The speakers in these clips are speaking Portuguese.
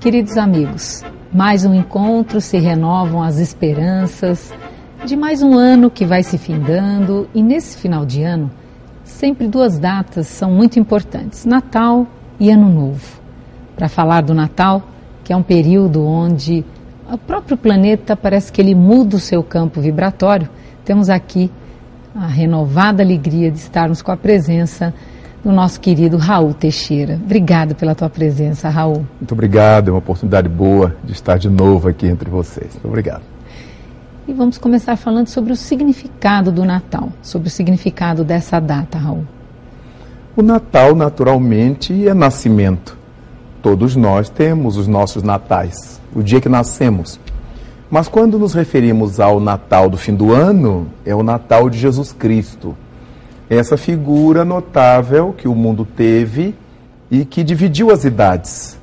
Queridos amigos, mais um encontro se renovam as esperanças de mais um ano que vai se findando e nesse final de ano, sempre duas datas são muito importantes: Natal e Ano Novo. Para falar do Natal, que é um período onde o próprio planeta parece que ele muda o seu campo vibratório, temos aqui a renovada alegria de estarmos com a presença do nosso querido Raul Teixeira. Obrigado pela tua presença, Raul. Muito obrigado, é uma oportunidade boa de estar de novo aqui entre vocês. Muito obrigado. E vamos começar falando sobre o significado do Natal, sobre o significado dessa data, Raul. O Natal, naturalmente, é nascimento. Todos nós temos os nossos natais, o dia que nascemos. Mas quando nos referimos ao Natal do fim do ano, é o Natal de Jesus Cristo. Essa figura notável que o mundo teve e que dividiu as idades.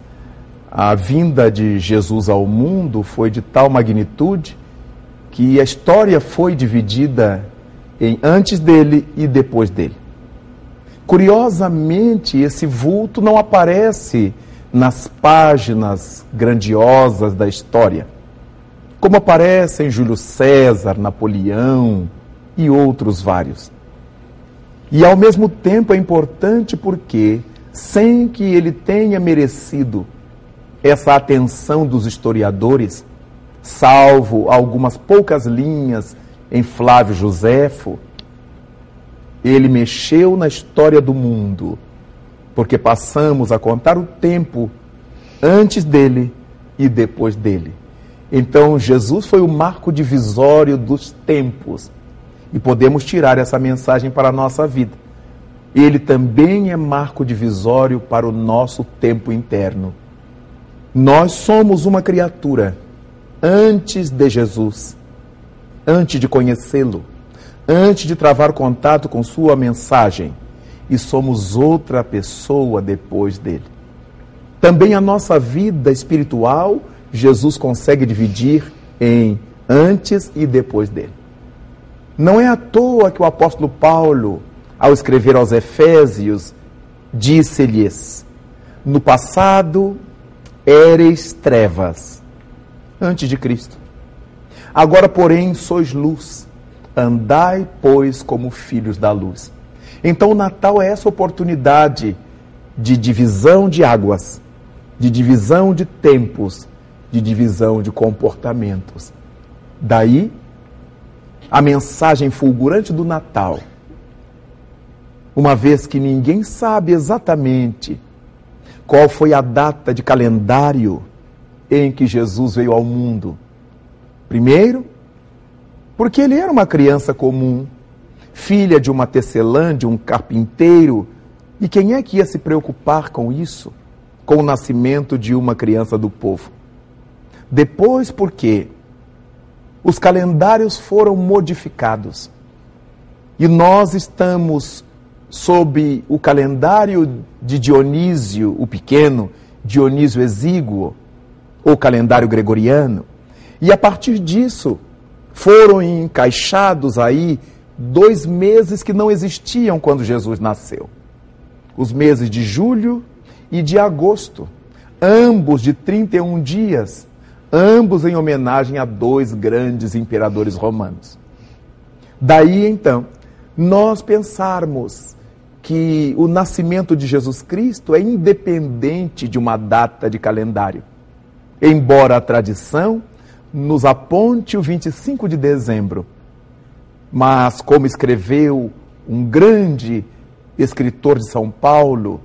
A vinda de Jesus ao mundo foi de tal magnitude que a história foi dividida em antes dele e depois dele. Curiosamente, esse vulto não aparece nas páginas grandiosas da história, como aparecem Júlio César, Napoleão e outros vários. E ao mesmo tempo é importante porque, sem que ele tenha merecido essa atenção dos historiadores, salvo algumas poucas linhas em Flávio Joséfo, ele mexeu na história do mundo, porque passamos a contar o tempo antes dele e depois dele. Então, Jesus foi o marco divisório dos tempos e podemos tirar essa mensagem para a nossa vida. Ele também é marco divisório para o nosso tempo interno. Nós somos uma criatura antes de Jesus, antes de conhecê-lo, antes de travar contato com sua mensagem, e somos outra pessoa depois dele. Também a nossa vida espiritual, Jesus consegue dividir em antes e depois dele. Não é à toa que o apóstolo Paulo, ao escrever aos Efésios, disse-lhes: No passado eres trevas antes de Cristo. Agora, porém, sois luz. Andai, pois, como filhos da luz. Então, o Natal é essa oportunidade de divisão de águas, de divisão de tempos, de divisão de comportamentos. Daí, a mensagem fulgurante do Natal. Uma vez que ninguém sabe exatamente qual foi a data de calendário em que Jesus veio ao mundo? Primeiro, porque ele era uma criança comum, filha de uma tecelã, de um carpinteiro, e quem é que ia se preocupar com isso? Com o nascimento de uma criança do povo. Depois, porque os calendários foram modificados. E nós estamos sob o calendário de Dionísio o Pequeno, Dionísio Exíguo, ou calendário gregoriano. E a partir disso, foram encaixados aí dois meses que não existiam quando Jesus nasceu: os meses de julho e de agosto, ambos de 31 dias, ambos em homenagem a dois grandes imperadores romanos. Daí então, nós pensarmos que o nascimento de Jesus Cristo é independente de uma data de calendário. Embora a tradição nos aponte o 25 de dezembro, mas como escreveu um grande escritor de São Paulo,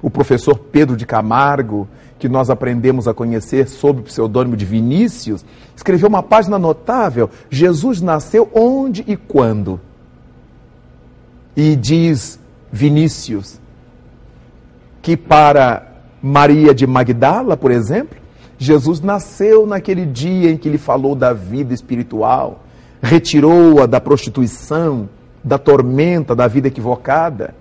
o professor Pedro de Camargo, que nós aprendemos a conhecer sob o pseudônimo de Vinícius, escreveu uma página notável: Jesus nasceu onde e quando? E diz Vinícius que para Maria de Magdala, por exemplo, Jesus nasceu naquele dia em que ele falou da vida espiritual, retirou-a da prostituição, da tormenta, da vida equivocada.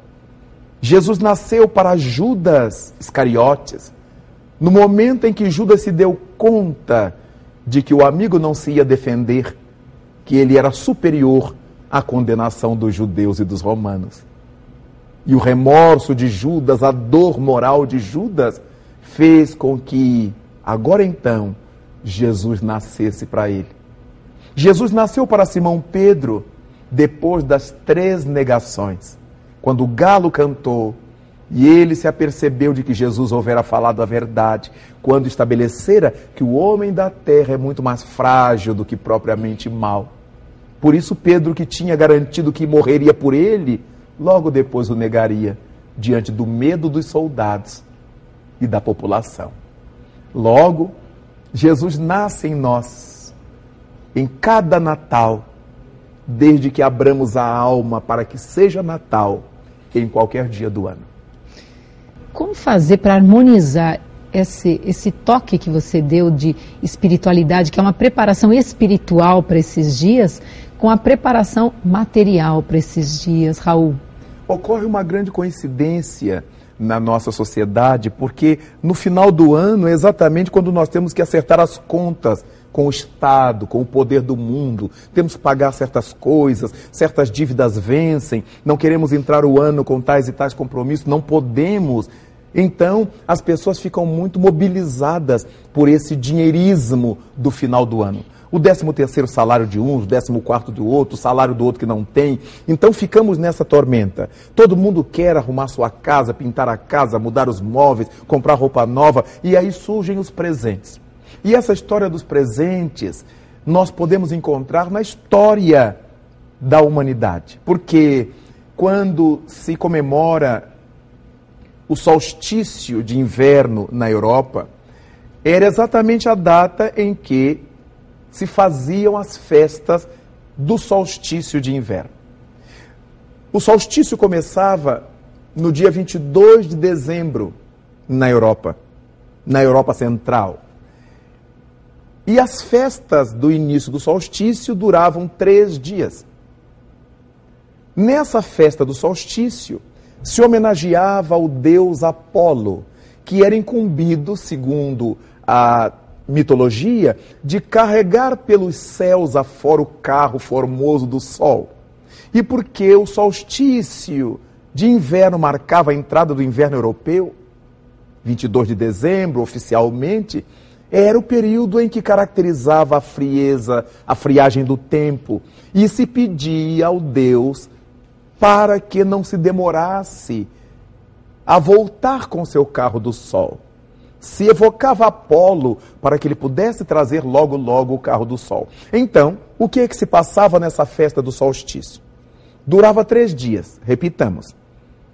Jesus nasceu para Judas Iscariotes, no momento em que Judas se deu conta de que o amigo não se ia defender, que ele era superior à condenação dos judeus e dos romanos. E o remorso de Judas, a dor moral de Judas, fez com que agora então Jesus nascesse para ele. Jesus nasceu para Simão Pedro depois das três negações. Quando o galo cantou e ele se apercebeu de que Jesus houvera falado a verdade, quando estabelecera que o homem da terra é muito mais frágil do que propriamente mal. Por isso, Pedro, que tinha garantido que morreria por ele, logo depois o negaria, diante do medo dos soldados e da população. Logo, Jesus nasce em nós, em cada Natal, desde que abramos a alma para que seja Natal em qualquer dia do ano. Como fazer para harmonizar esse, esse toque que você deu de espiritualidade, que é uma preparação espiritual para esses dias, com a preparação material para esses dias, Raul? Ocorre uma grande coincidência na nossa sociedade, porque no final do ano é exatamente quando nós temos que acertar as contas com o Estado, com o poder do mundo. Temos que pagar certas coisas, certas dívidas vencem, não queremos entrar o ano com tais e tais compromissos, não podemos. Então, as pessoas ficam muito mobilizadas por esse dinheirismo do final do ano o 13 terceiro salário de um, o 14 quarto do outro, o salário do outro que não tem. Então ficamos nessa tormenta. Todo mundo quer arrumar sua casa, pintar a casa, mudar os móveis, comprar roupa nova, e aí surgem os presentes. E essa história dos presentes nós podemos encontrar na história da humanidade. Porque quando se comemora o solstício de inverno na Europa, era exatamente a data em que se faziam as festas do solstício de inverno. O solstício começava no dia 22 de dezembro na Europa, na Europa Central. E as festas do início do solstício duravam três dias. Nessa festa do solstício, se homenageava ao deus Apolo, que era incumbido, segundo a mitologia de carregar pelos céus afora o carro formoso do sol. E porque o solstício de inverno marcava a entrada do inverno europeu, 22 de dezembro, oficialmente, era o período em que caracterizava a frieza, a friagem do tempo, e se pedia ao Deus para que não se demorasse a voltar com seu carro do sol se evocava Apolo para que ele pudesse trazer logo, logo o carro do sol. Então, o que é que se passava nessa festa do solstício? Durava três dias, repitamos.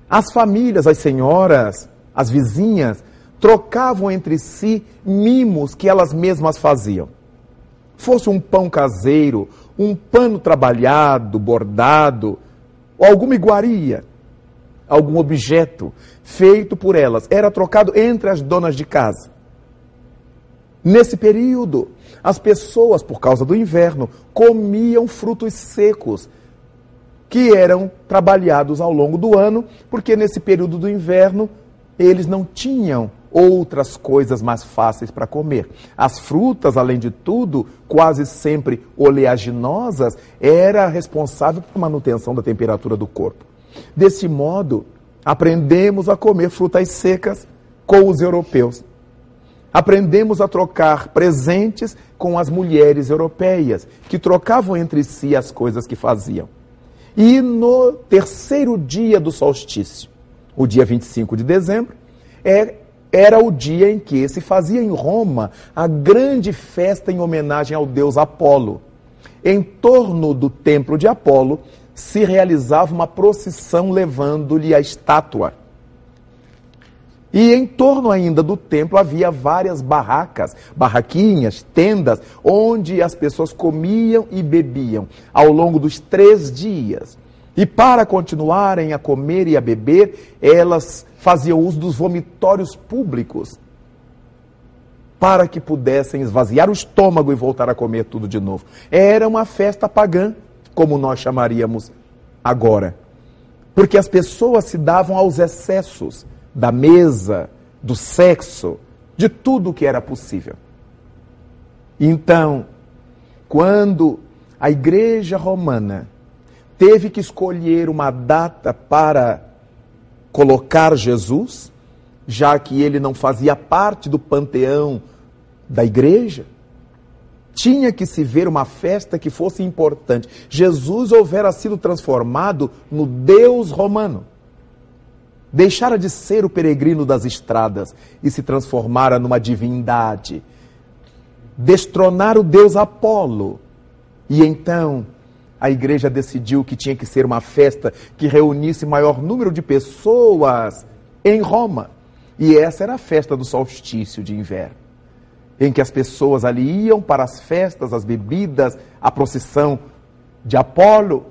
As famílias, as senhoras, as vizinhas, trocavam entre si mimos que elas mesmas faziam. Fosse um pão caseiro, um pano trabalhado, bordado, ou alguma iguaria, algum objeto feito por elas era trocado entre as donas de casa. Nesse período, as pessoas, por causa do inverno, comiam frutos secos que eram trabalhados ao longo do ano, porque nesse período do inverno eles não tinham outras coisas mais fáceis para comer. As frutas, além de tudo, quase sempre oleaginosas, era responsável pela manutenção da temperatura do corpo. Desse modo, aprendemos a comer frutas secas com os europeus. Aprendemos a trocar presentes com as mulheres europeias, que trocavam entre si as coisas que faziam. E no terceiro dia do solstício, o dia 25 de dezembro, é, era o dia em que se fazia em Roma a grande festa em homenagem ao deus Apolo. Em torno do templo de Apolo se realizava uma procissão levando-lhe a estátua. E em torno ainda do templo havia várias barracas, barraquinhas, tendas, onde as pessoas comiam e bebiam ao longo dos três dias. E para continuarem a comer e a beber, elas faziam uso dos vomitórios públicos para que pudessem esvaziar o estômago e voltar a comer tudo de novo. Era uma festa pagã como nós chamaríamos agora. Porque as pessoas se davam aos excessos da mesa, do sexo, de tudo o que era possível. Então, quando a igreja romana teve que escolher uma data para colocar Jesus, já que ele não fazia parte do panteão da igreja. Tinha que se ver uma festa que fosse importante. Jesus houvera sido transformado no Deus romano. Deixara de ser o peregrino das estradas e se transformara numa divindade. Destronar o Deus Apolo. E então a igreja decidiu que tinha que ser uma festa que reunisse maior número de pessoas em Roma. E essa era a festa do solstício de inverno, em que as pessoas ali iam para as festas, as bebidas, a procissão de Apolo.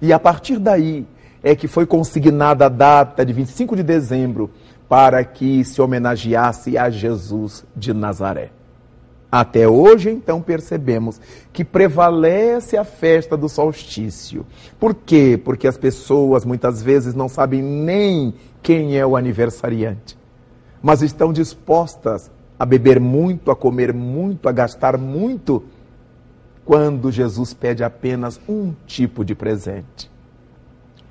E a partir daí é que foi consignada a data de 25 de dezembro para que se homenageasse a Jesus de Nazaré. Até hoje, então, percebemos que prevalece a festa do solstício. Por quê? Porque as pessoas muitas vezes não sabem nem quem é o aniversariante, mas estão dispostas a beber muito, a comer muito, a gastar muito, quando Jesus pede apenas um tipo de presente: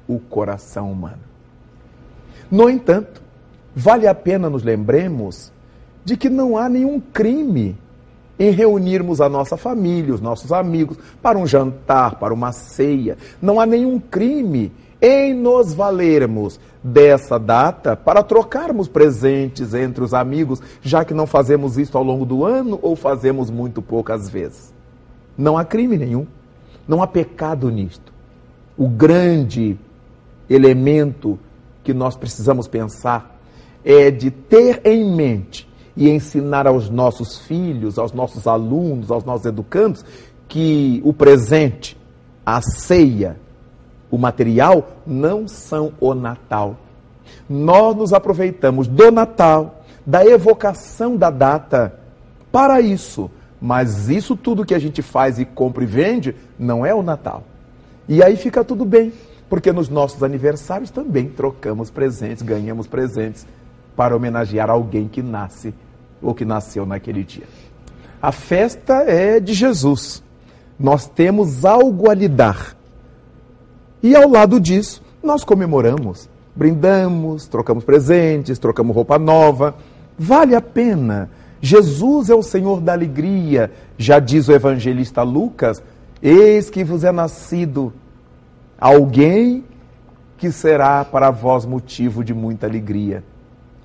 o coração humano. No entanto, vale a pena nos lembremos de que não há nenhum crime em reunirmos a nossa família, os nossos amigos, para um jantar, para uma ceia. Não há nenhum crime em nos valermos dessa data para trocarmos presentes entre os amigos, já que não fazemos isso ao longo do ano ou fazemos muito poucas vezes. Não há crime nenhum, não há pecado nisto. O grande elemento que nós precisamos pensar é de ter em mente e ensinar aos nossos filhos, aos nossos alunos, aos nossos educandos, que o presente, a ceia, o material não são o Natal. Nós nos aproveitamos do Natal, da evocação da data, para isso. Mas isso tudo que a gente faz e compra e vende não é o Natal. E aí fica tudo bem, porque nos nossos aniversários também trocamos presentes, ganhamos presentes para homenagear alguém que nasce ou que nasceu naquele dia. A festa é de Jesus. Nós temos algo a lhe dar. E ao lado disso, nós comemoramos, brindamos, trocamos presentes, trocamos roupa nova. Vale a pena. Jesus é o Senhor da alegria, já diz o evangelista Lucas: Eis que vos é nascido alguém que será para vós motivo de muita alegria.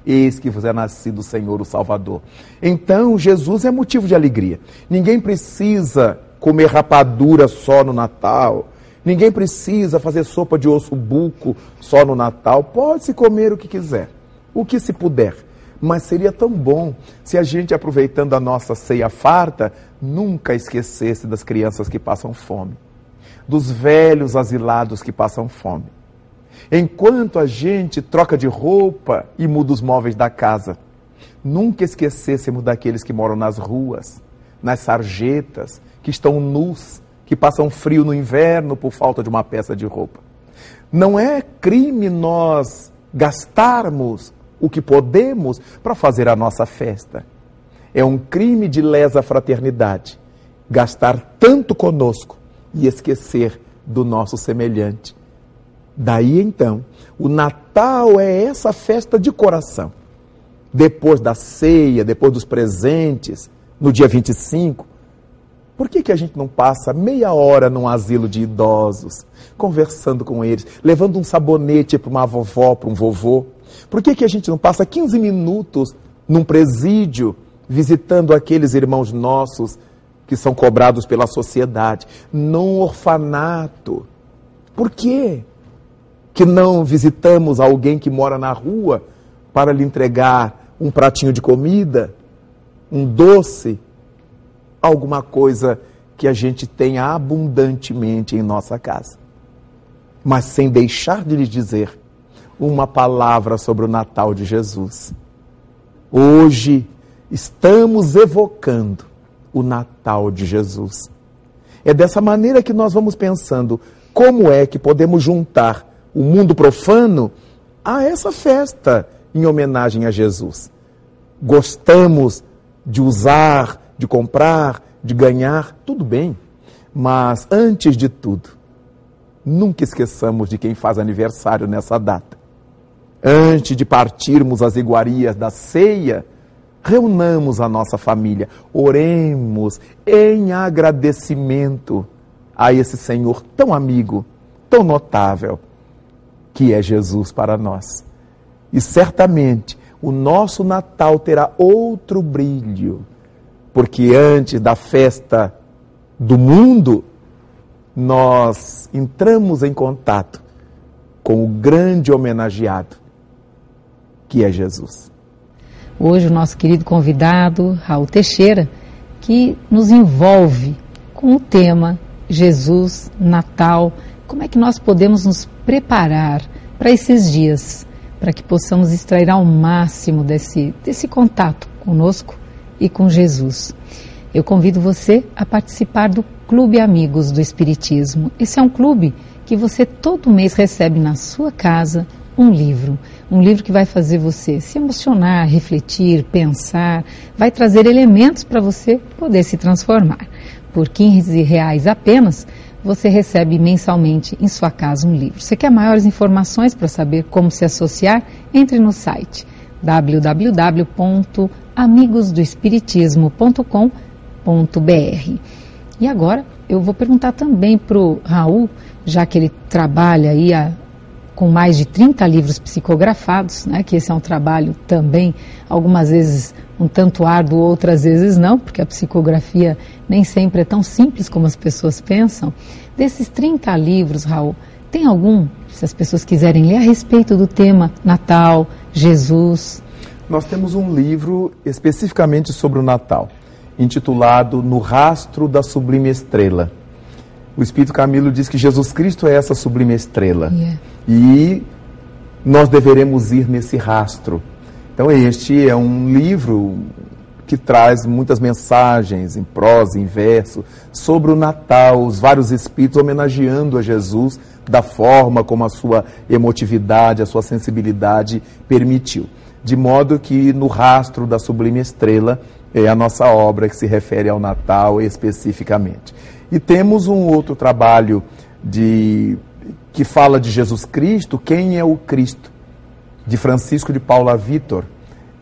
Eis que vos é nascido o Senhor, o Salvador. Então, Jesus é motivo de alegria. Ninguém precisa comer rapadura só no Natal. Ninguém precisa fazer sopa de osso buco só no Natal. Pode-se comer o que quiser, o que se puder. Mas seria tão bom se a gente, aproveitando a nossa ceia farta, nunca esquecesse das crianças que passam fome, dos velhos asilados que passam fome Enquanto a gente troca de roupa e muda os móveis da casa, nunca esquecêssemos daqueles que moram nas ruas, nas sarjetas, que estão nus, que passam frio no inverno por falta de uma peça de roupa. Não é crime nós gastarmos o que podemos para fazer a nossa festa. É um crime de lesa fraternidade gastar tanto conosco e esquecer do nosso semelhante. Daí então, o Natal é essa festa de coração. Depois da ceia, depois dos presentes, no dia 25, por que, que a gente não passa meia hora num asilo de idosos, conversando com eles, levando um sabonete para uma vovó, para um vovô? Por que, que a gente não passa 15 minutos num presídio, visitando aqueles irmãos nossos que são cobrados pela sociedade, num orfanato? Por quê? Que não visitamos alguém que mora na rua para lhe entregar um pratinho de comida, um doce, alguma coisa que a gente tenha abundantemente em nossa casa. Mas sem deixar de lhe dizer uma palavra sobre o Natal de Jesus. Hoje estamos evocando o Natal de Jesus. É dessa maneira que nós vamos pensando como é que podemos juntar o mundo profano a essa festa em homenagem a Jesus. Gostamos de usar, de comprar, de ganhar, tudo bem. Mas antes de tudo, nunca esqueçamos de quem faz aniversário nessa data. Antes de partirmos as iguarias da ceia, reunamos a nossa família, oremos em agradecimento a esse Senhor tão amigo, tão notável, que é Jesus para nós. E certamente o nosso Natal terá outro brilho, porque antes da festa do mundo, nós entramos em contato com o grande homenageado, que é Jesus. Hoje, o nosso querido convidado, Raul Teixeira, que nos envolve com o tema Jesus, Natal. Como é que nós podemos nos preparar para esses dias, para que possamos extrair ao máximo desse, desse contato conosco e com Jesus? Eu convido você a participar do Clube Amigos do Espiritismo. Esse é um clube que você todo mês recebe na sua casa um livro. Um livro que vai fazer você se emocionar, refletir, pensar, vai trazer elementos para você poder se transformar. Por 15 reais apenas, você recebe mensalmente em sua casa um livro. Você quer maiores informações para saber como se associar? Entre no site www.amigosdoespiritismo.com.br. E agora eu vou perguntar também para o Raul, já que ele trabalha aí a com mais de 30 livros psicografados, né, que esse é um trabalho também, algumas vezes um tanto árduo, outras vezes não, porque a psicografia nem sempre é tão simples como as pessoas pensam. Desses 30 livros, Raul, tem algum, se as pessoas quiserem ler a respeito do tema Natal, Jesus? Nós temos um livro especificamente sobre o Natal, intitulado No Rastro da Sublime Estrela. O Espírito Camilo diz que Jesus Cristo é essa sublime estrela. Yeah. E nós deveremos ir nesse rastro. Então, este é um livro que traz muitas mensagens em prosa, em verso, sobre o Natal, os vários espíritos homenageando a Jesus da forma como a sua emotividade, a sua sensibilidade permitiu. De modo que no rastro da sublime estrela é a nossa obra que se refere ao Natal especificamente. E temos um outro trabalho de que fala de Jesus Cristo, quem é o Cristo, de Francisco de Paula Vitor.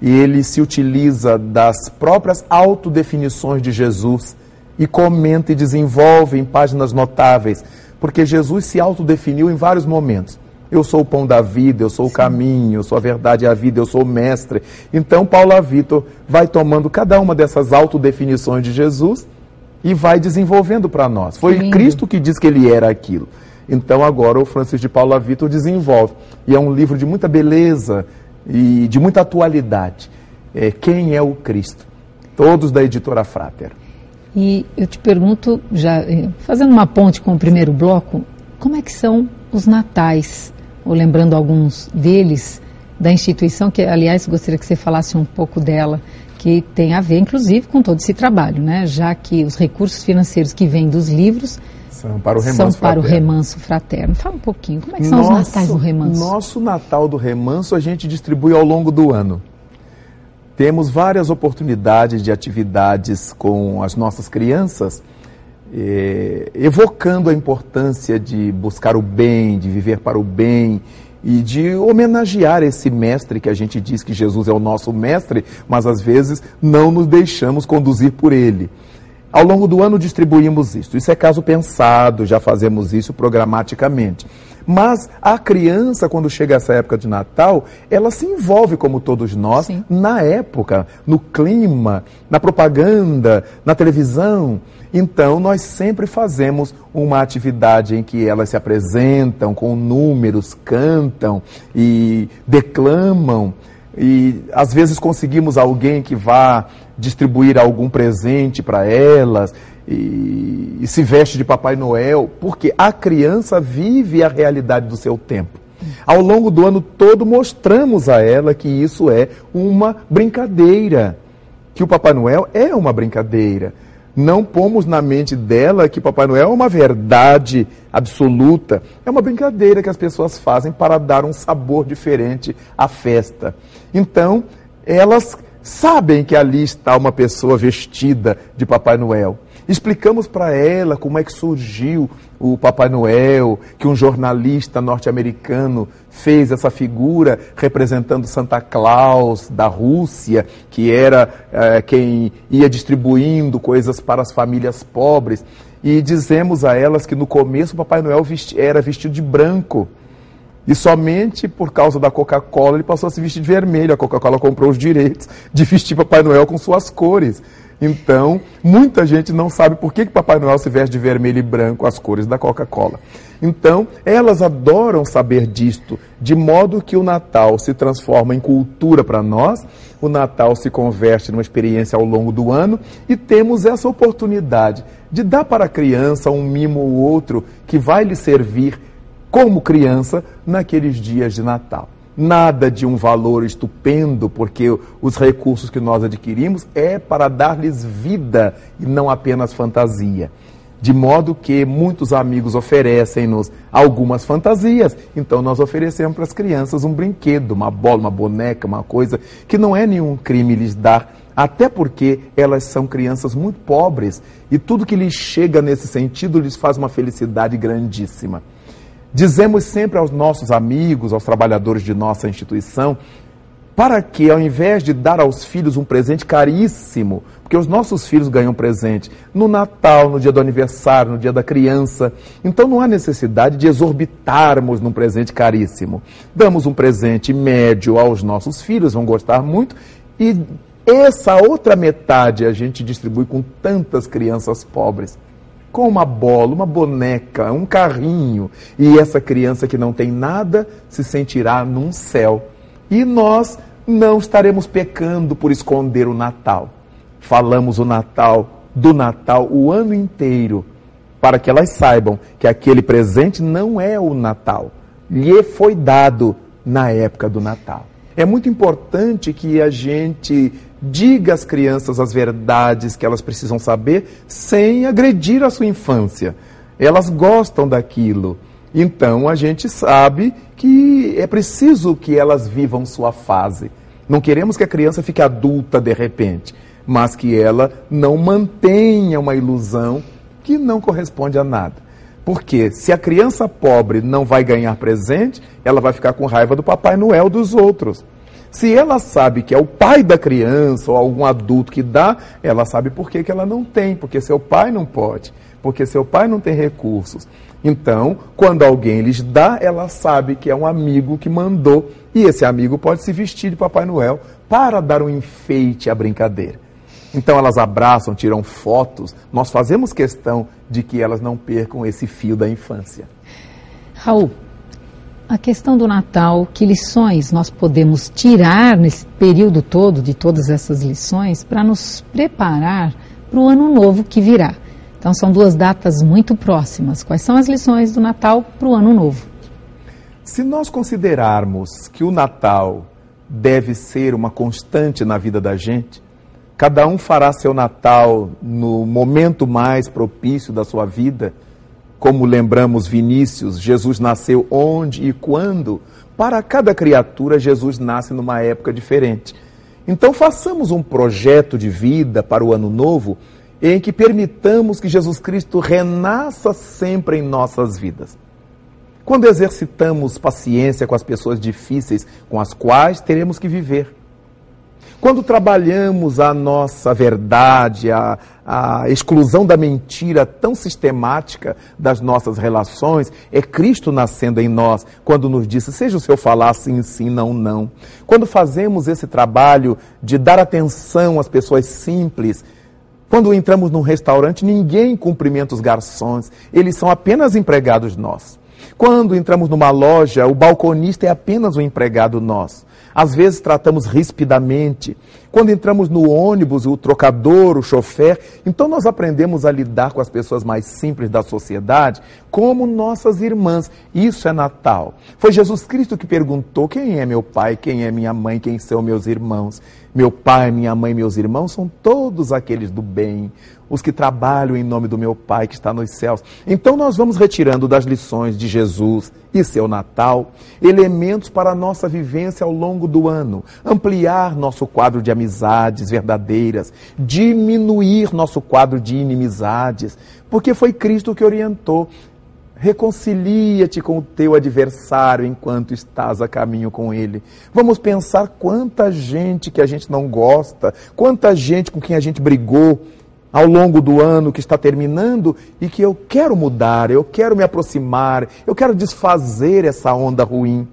E ele se utiliza das próprias autodefinições de Jesus e comenta e desenvolve em páginas notáveis, porque Jesus se autodefiniu em vários momentos. Eu sou o pão da vida, eu sou o caminho, eu sou a verdade e a vida, eu sou o mestre. Então, Paula Vitor vai tomando cada uma dessas autodefinições de Jesus e vai desenvolvendo para nós. Foi Lindo. Cristo que disse que ele era aquilo. Então agora o Francisco de Paula Vitor desenvolve. E é um livro de muita beleza e de muita atualidade. É, Quem é o Cristo? Todos da editora Frater. E eu te pergunto, já eh, fazendo uma ponte com o primeiro bloco, como é que são os natais? Ou lembrando alguns deles da instituição, que aliás gostaria que você falasse um pouco dela que tem a ver, inclusive, com todo esse trabalho, né? já que os recursos financeiros que vêm dos livros são para o remanso, são para fraterno. O remanso fraterno. Fala um pouquinho, como é que são nosso, os natais do remanso? Nosso Natal do remanso a gente distribui ao longo do ano. Temos várias oportunidades de atividades com as nossas crianças, eh, evocando a importância de buscar o bem, de viver para o bem e de homenagear esse mestre que a gente diz que Jesus é o nosso mestre, mas às vezes não nos deixamos conduzir por ele. Ao longo do ano distribuímos isso. Isso é caso pensado, já fazemos isso programaticamente. Mas a criança, quando chega essa época de Natal, ela se envolve, como todos nós, Sim. na época, no clima, na propaganda, na televisão. Então, nós sempre fazemos uma atividade em que elas se apresentam com números, cantam e declamam. E às vezes conseguimos alguém que vá distribuir algum presente para elas e, e, se veste de Papai Noel, porque a criança vive a realidade do seu tempo. Ao longo do ano todo mostramos a ela que isso é uma brincadeira, que o Papai Noel é uma brincadeira não pomos na mente dela que Papai Noel é uma verdade absoluta. É uma brincadeira que as pessoas fazem para dar um sabor diferente à festa. Então, elas sabem que ali está uma pessoa vestida de Papai Noel. Explicamos para ela como é que surgiu o Papai Noel, que um jornalista norte-americano fez essa figura representando Santa Claus da Rússia, que era é, quem ia distribuindo coisas para as famílias pobres. E dizemos a elas que no começo o Papai Noel era vestido de branco. E somente por causa da Coca-Cola ele passou a se vestir de vermelho. A Coca-Cola comprou os direitos de vestir Papai Noel com suas cores. Então, muita gente não sabe por que, que Papai Noel se veste de vermelho e branco, as cores da Coca-Cola. Então, elas adoram saber disto, de modo que o Natal se transforma em cultura para nós, o Natal se converte numa experiência ao longo do ano e temos essa oportunidade de dar para a criança um mimo ou outro que vai lhe servir como criança naqueles dias de Natal nada de um valor estupendo, porque os recursos que nós adquirimos é para dar-lhes vida e não apenas fantasia. De modo que muitos amigos oferecem-nos algumas fantasias, então nós oferecemos para as crianças um brinquedo, uma bola, uma boneca, uma coisa que não é nenhum crime lhes dar, até porque elas são crianças muito pobres e tudo que lhes chega nesse sentido lhes faz uma felicidade grandíssima. Dizemos sempre aos nossos amigos, aos trabalhadores de nossa instituição, para que, ao invés de dar aos filhos um presente caríssimo, porque os nossos filhos ganham presente no Natal, no dia do aniversário, no dia da criança, então não há necessidade de exorbitarmos num presente caríssimo. Damos um presente médio aos nossos filhos, vão gostar muito, e essa outra metade a gente distribui com tantas crianças pobres com uma bola, uma boneca, um carrinho, e essa criança que não tem nada se sentirá num céu. E nós não estaremos pecando por esconder o Natal. Falamos o Natal, do Natal, o ano inteiro, para que elas saibam que aquele presente não é o Natal, lhe foi dado na época do Natal. É muito importante que a gente diga às crianças as verdades que elas precisam saber sem agredir a sua infância. Elas gostam daquilo. Então a gente sabe que é preciso que elas vivam sua fase. Não queremos que a criança fique adulta de repente, mas que ela não mantenha uma ilusão que não corresponde a nada. Porque se a criança pobre não vai ganhar presente, ela vai ficar com raiva do Papai Noel dos outros. Se ela sabe que é o pai da criança ou algum adulto que dá, ela sabe por que, que ela não tem, porque seu pai não pode, porque seu pai não tem recursos. Então, quando alguém lhes dá, ela sabe que é um amigo que mandou, e esse amigo pode se vestir de Papai Noel para dar um enfeite à brincadeira. Então elas abraçam, tiram fotos. Nós fazemos questão de que elas não percam esse fio da infância. Raul, a questão do Natal, que lições nós podemos tirar nesse período todo de todas essas lições para nos preparar para o ano novo que virá? Então, são duas datas muito próximas. Quais são as lições do Natal para o ano novo? Se nós considerarmos que o Natal deve ser uma constante na vida da gente, cada um fará seu Natal no momento mais propício da sua vida como lembramos Vinícius, Jesus nasceu onde e quando? Para cada criatura, Jesus nasce numa época diferente. Então, façamos um projeto de vida para o ano novo em que permitamos que Jesus Cristo renasça sempre em nossas vidas. Quando exercitamos paciência com as pessoas difíceis com as quais teremos que viver quando trabalhamos a nossa verdade, a, a exclusão da mentira tão sistemática das nossas relações, é Cristo nascendo em nós, quando nos disse, seja o seu falar sim, sim, não, não. Quando fazemos esse trabalho de dar atenção às pessoas simples, quando entramos num restaurante, ninguém cumprimenta os garçons, eles são apenas empregados nossos. Quando entramos numa loja, o balconista é apenas um empregado nosso. Às vezes tratamos rispidamente. Quando entramos no ônibus, o trocador, o chofer, então nós aprendemos a lidar com as pessoas mais simples da sociedade como nossas irmãs. Isso é Natal. Foi Jesus Cristo que perguntou: quem é meu pai, quem é minha mãe, quem são meus irmãos? Meu pai, minha mãe, meus irmãos são todos aqueles do bem, os que trabalham em nome do meu Pai que está nos céus. Então nós vamos retirando das lições de Jesus e seu Natal elementos para a nossa vivência ao longo do ano, ampliar nosso quadro de amizades verdadeiras, diminuir nosso quadro de inimizades, porque foi Cristo que orientou Reconcilia-te com o teu adversário enquanto estás a caminho com ele. Vamos pensar quanta gente que a gente não gosta, quanta gente com quem a gente brigou ao longo do ano que está terminando e que eu quero mudar, eu quero me aproximar, eu quero desfazer essa onda ruim.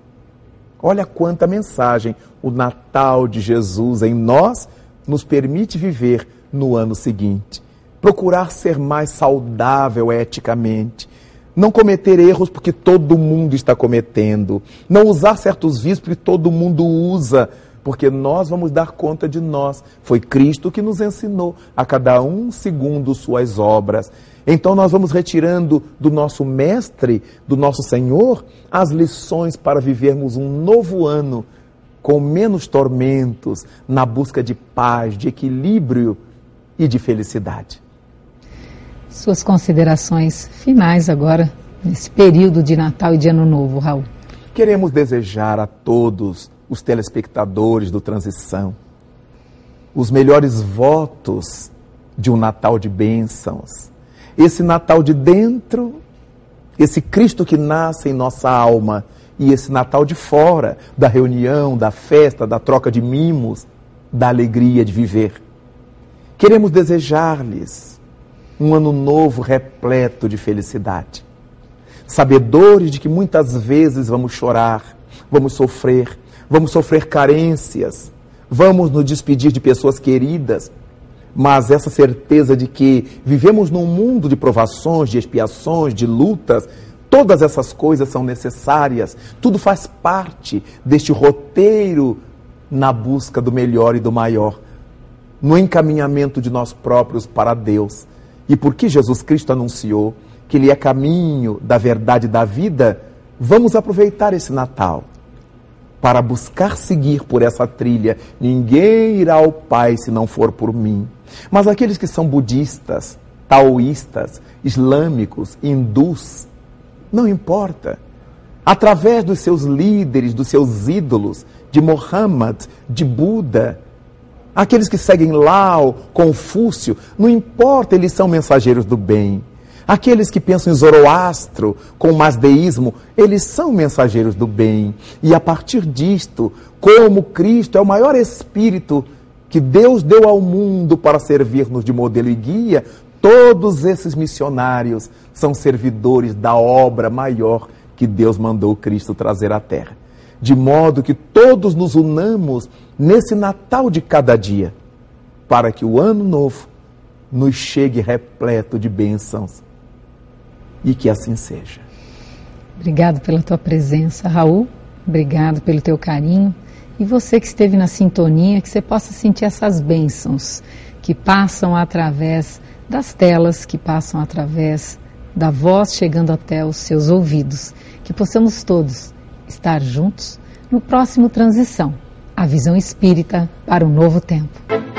Olha quanta mensagem o Natal de Jesus em nós nos permite viver no ano seguinte. Procurar ser mais saudável eticamente, não cometer erros porque todo mundo está cometendo. Não usar certos vícios porque todo mundo usa. Porque nós vamos dar conta de nós. Foi Cristo que nos ensinou a cada um segundo suas obras. Então nós vamos retirando do nosso Mestre, do nosso Senhor, as lições para vivermos um novo ano com menos tormentos, na busca de paz, de equilíbrio e de felicidade. Suas considerações finais agora, nesse período de Natal e de Ano Novo, Raul. Queremos desejar a todos os telespectadores do Transição os melhores votos de um Natal de bênçãos. Esse Natal de dentro, esse Cristo que nasce em nossa alma e esse Natal de fora, da reunião, da festa, da troca de mimos, da alegria de viver. Queremos desejar-lhes um ano novo repleto de felicidade. Sabedores de que muitas vezes vamos chorar, vamos sofrer, vamos sofrer carências, vamos nos despedir de pessoas queridas, mas essa certeza de que vivemos num mundo de provações, de expiações, de lutas, todas essas coisas são necessárias, tudo faz parte deste roteiro na busca do melhor e do maior, no encaminhamento de nós próprios para Deus. E porque Jesus Cristo anunciou que Ele é caminho da verdade da vida, vamos aproveitar esse Natal para buscar seguir por essa trilha. Ninguém irá ao Pai se não for por mim. Mas aqueles que são budistas, taoístas, islâmicos, hindus, não importa. Através dos seus líderes, dos seus ídolos, de Muhammad, de Buda, Aqueles que seguem Lao, Confúcio, não importa, eles são mensageiros do bem. Aqueles que pensam em Zoroastro, com masdeísmo, eles são mensageiros do bem. E a partir disto, como Cristo é o maior espírito que Deus deu ao mundo para servir-nos de modelo e guia, todos esses missionários são servidores da obra maior que Deus mandou Cristo trazer à terra de modo que todos nos unamos nesse Natal de cada dia, para que o ano novo nos chegue repleto de bênçãos. E que assim seja. Obrigado pela tua presença, Raul. Obrigado pelo teu carinho. E você que esteve na sintonia, que você possa sentir essas bênçãos que passam através das telas, que passam através da voz chegando até os seus ouvidos. Que possamos todos estar juntos no próximo Transição, a visão espírita para um novo tempo.